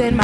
in my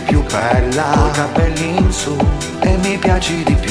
più bella, con i capelli in su e mi piaci di più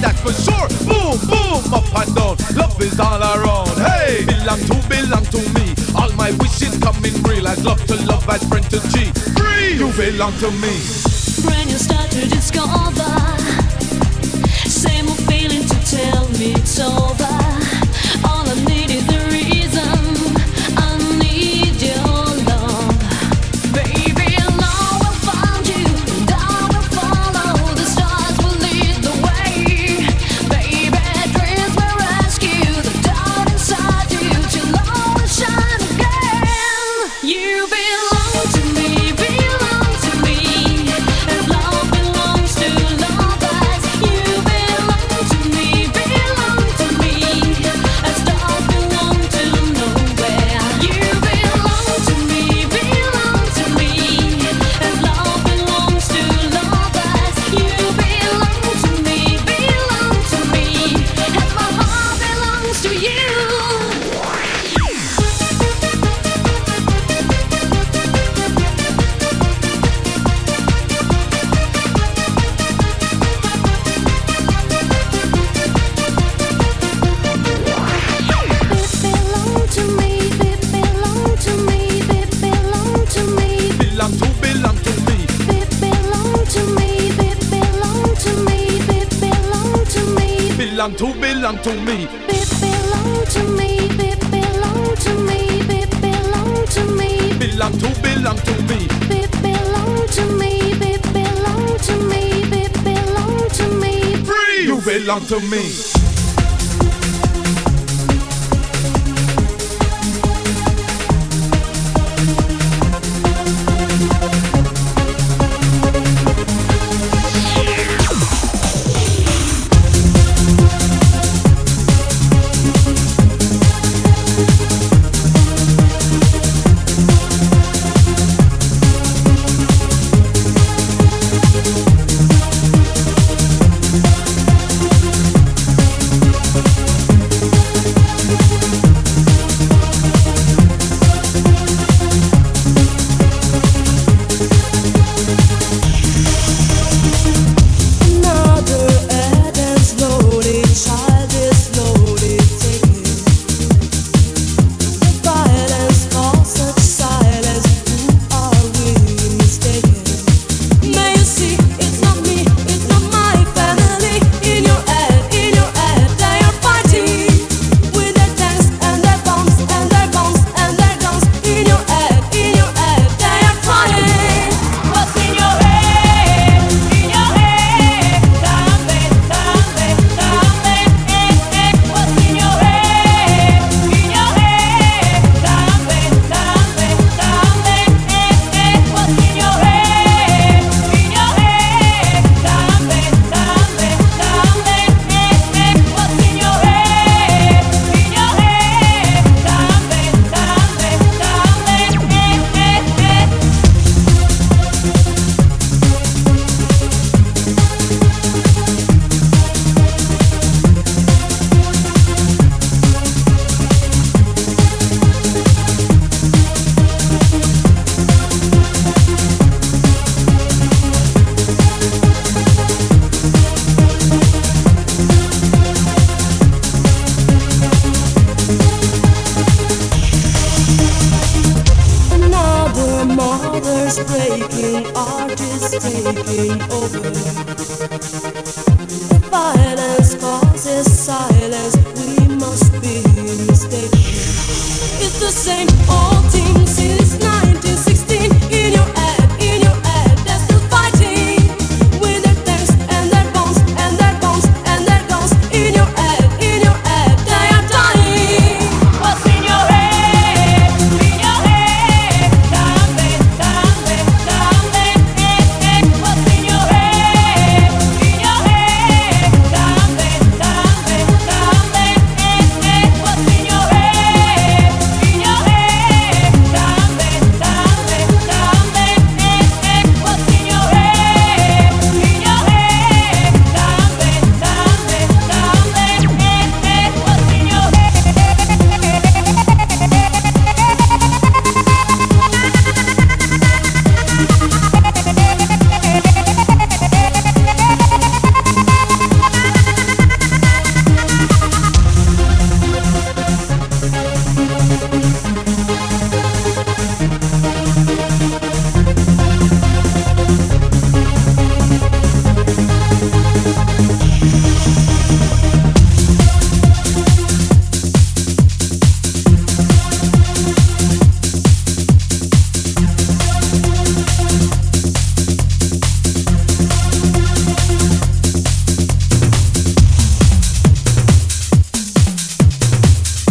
that's for sure. Boom, boom, up and down. Love is all around. Hey, belong to, belong to me. All my wishes coming real. As love to love, as friend to G. Free, you belong to me. When you start to discover, same old feeling to tell me it's over. belong to me. It belong to me. It belong to me. It belong to me. Belong to belong to me. It belong to me. It belong to me. It belong to me. Free. You belong to me.